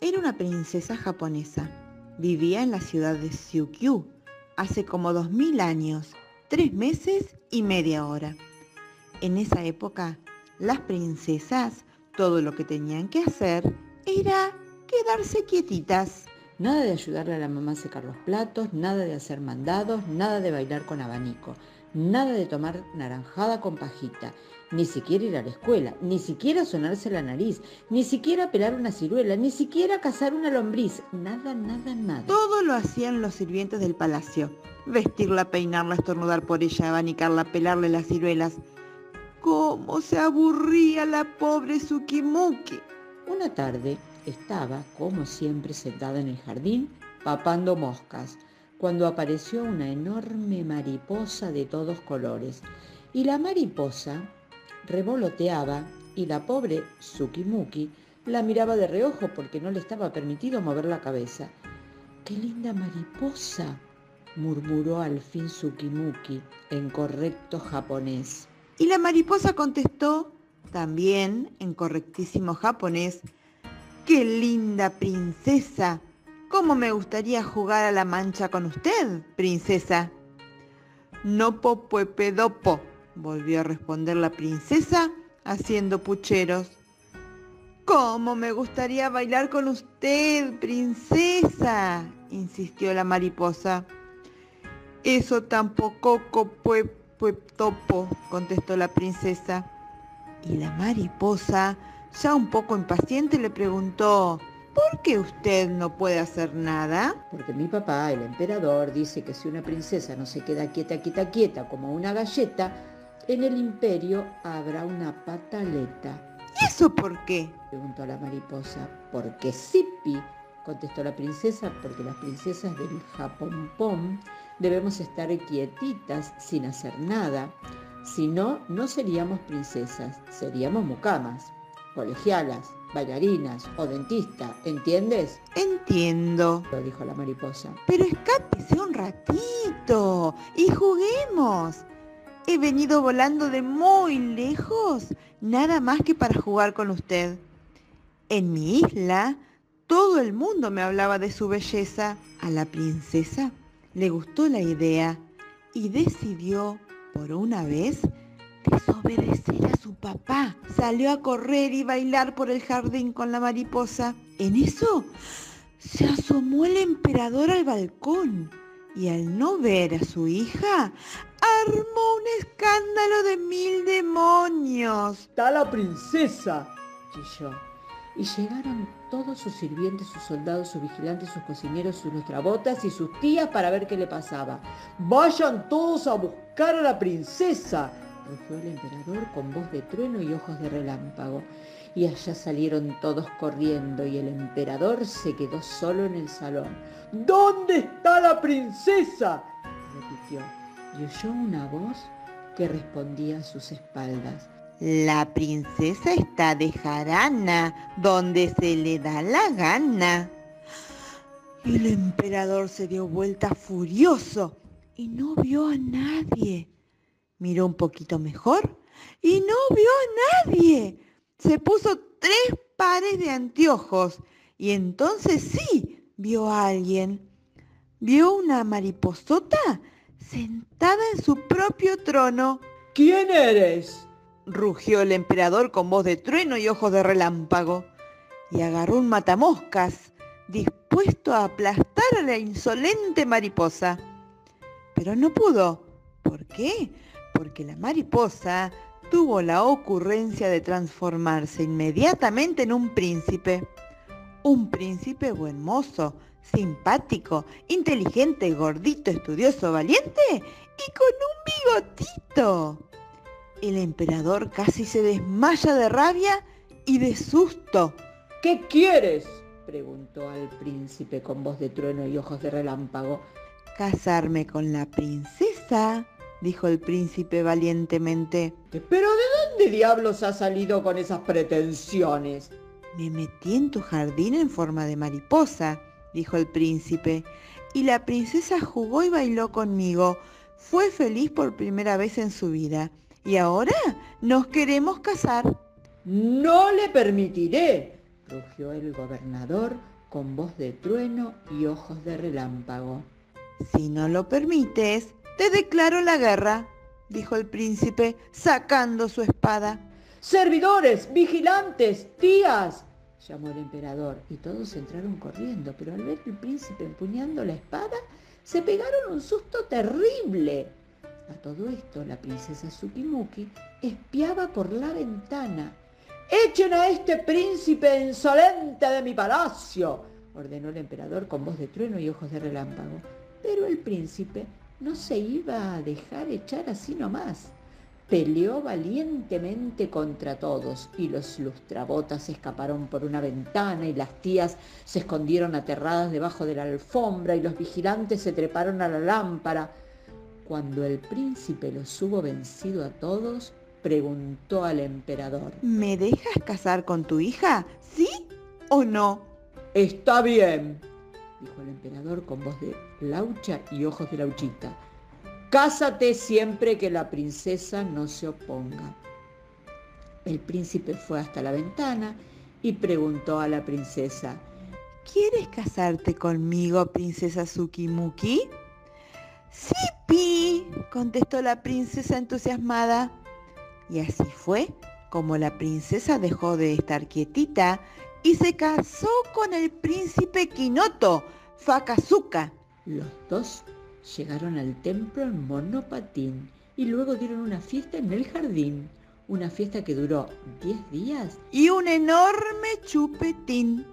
Era una princesa japonesa. Vivía en la ciudad de Syukyu hace como dos mil años, tres meses y media hora. En esa época, las princesas todo lo que tenían que hacer era quedarse quietitas. Nada de ayudarle a la mamá a secar los platos, nada de hacer mandados, nada de bailar con abanico, nada de tomar naranjada con pajita, ni siquiera ir a la escuela, ni siquiera sonarse la nariz, ni siquiera pelar una ciruela, ni siquiera cazar una lombriz, nada, nada, nada. Todo lo hacían los sirvientes del palacio. Vestirla, peinarla, estornudar por ella, abanicarla, pelarle las ciruelas. ¿Cómo se aburría la pobre Tsukimuki? Una tarde estaba, como siempre, sentada en el jardín, papando moscas, cuando apareció una enorme mariposa de todos colores. Y la mariposa revoloteaba y la pobre Tsukimuki la miraba de reojo porque no le estaba permitido mover la cabeza. ¡Qué linda mariposa! murmuró al fin Tsukimuki en correcto japonés. Y la mariposa contestó, también en correctísimo japonés, ¡Qué linda princesa! ¿Cómo me gustaría jugar a la mancha con usted, princesa? No popuepedopo, volvió a responder la princesa haciendo pucheros. ¿Cómo me gustaría bailar con usted, princesa? insistió la mariposa. Eso tampoco topo, contestó la princesa. Y la mariposa, ya un poco impaciente, le preguntó, ¿por qué usted no puede hacer nada? Porque mi papá, el emperador, dice que si una princesa no se queda quieta, quieta, quieta, como una galleta, en el imperio habrá una pataleta. ¿Y eso por qué? preguntó la mariposa. Porque Sipi, contestó la princesa, porque las princesas del Japón debemos estar quietitas sin hacer nada. Si no, no seríamos princesas, seríamos mucamas, colegialas, bailarinas o dentistas, ¿entiendes? Entiendo, lo dijo la mariposa. Pero escápese un ratito y juguemos. He venido volando de muy lejos, nada más que para jugar con usted. En mi isla, todo el mundo me hablaba de su belleza. A la princesa le gustó la idea y decidió, por una vez, desobedecer a su papá. Salió a correr y bailar por el jardín con la mariposa. En eso se asomó el emperador al balcón y al no ver a su hija, armó un escándalo de mil demonios. ¡Está la princesa! chilló. Y llegaron todos sus sirvientes, sus soldados, sus vigilantes, sus cocineros, sus nuestrabotas y sus tías para ver qué le pasaba. ¡Vayan todos a buscar a la princesa! Rugió el emperador con voz de trueno y ojos de relámpago. Y allá salieron todos corriendo y el emperador se quedó solo en el salón. ¿Dónde está la princesa? repitió y oyó una voz que respondía a sus espaldas. La princesa está de jarana, donde se le da la gana. Y el emperador se dio vuelta furioso y no vio a nadie. Miró un poquito mejor y no vio a nadie. Se puso tres pares de anteojos y entonces sí vio a alguien. Vio una mariposota sentada en su propio trono. ¿Quién eres? rugió el emperador con voz de trueno y ojos de relámpago, y agarró un matamoscas, dispuesto a aplastar a la insolente mariposa. Pero no pudo. ¿Por qué? Porque la mariposa tuvo la ocurrencia de transformarse inmediatamente en un príncipe. Un príncipe buen mozo, simpático, inteligente, gordito, estudioso, valiente y con un bigotito. El emperador casi se desmaya de rabia y de susto. ¿Qué quieres? preguntó al príncipe con voz de trueno y ojos de relámpago. Casarme con la princesa, dijo el príncipe valientemente. ¿Pero de dónde diablos has salido con esas pretensiones? Me metí en tu jardín en forma de mariposa, dijo el príncipe, y la princesa jugó y bailó conmigo. Fue feliz por primera vez en su vida. Y ahora nos queremos casar. No le permitiré, rugió el gobernador con voz de trueno y ojos de relámpago. Si no lo permites, te declaro la guerra, dijo el príncipe, sacando su espada. Servidores, vigilantes, tías, llamó el emperador, y todos entraron corriendo, pero al ver el príncipe empuñando la espada, se pegaron un susto terrible. A todo esto, la princesa Tsukimuki espiaba por la ventana Echen a este príncipe insolente de mi palacio, ordenó el emperador con voz de trueno y ojos de relámpago. Pero el príncipe no se iba a dejar echar así nomás. Peleó valientemente contra todos y los lustrabotas escaparon por una ventana y las tías se escondieron aterradas debajo de la alfombra y los vigilantes se treparon a la lámpara. Cuando el príncipe los hubo vencido a todos, preguntó al emperador. ¿Me dejas casar con tu hija? ¿Sí o no? Está bien, dijo el emperador con voz de laucha y ojos de lauchita. Cásate siempre que la princesa no se oponga. El príncipe fue hasta la ventana y preguntó a la princesa, ¿Quieres casarte conmigo, princesa Tsukimuki? Sí, Pi, contestó la princesa entusiasmada. Y así fue como la princesa dejó de estar quietita y se casó con el príncipe Kinoto, Fakazuka. Los dos llegaron al templo en monopatín y luego dieron una fiesta en el jardín. Una fiesta que duró 10 días. Y un enorme chupetín.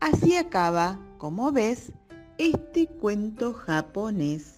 Así acaba, como ves, este cuento japonés.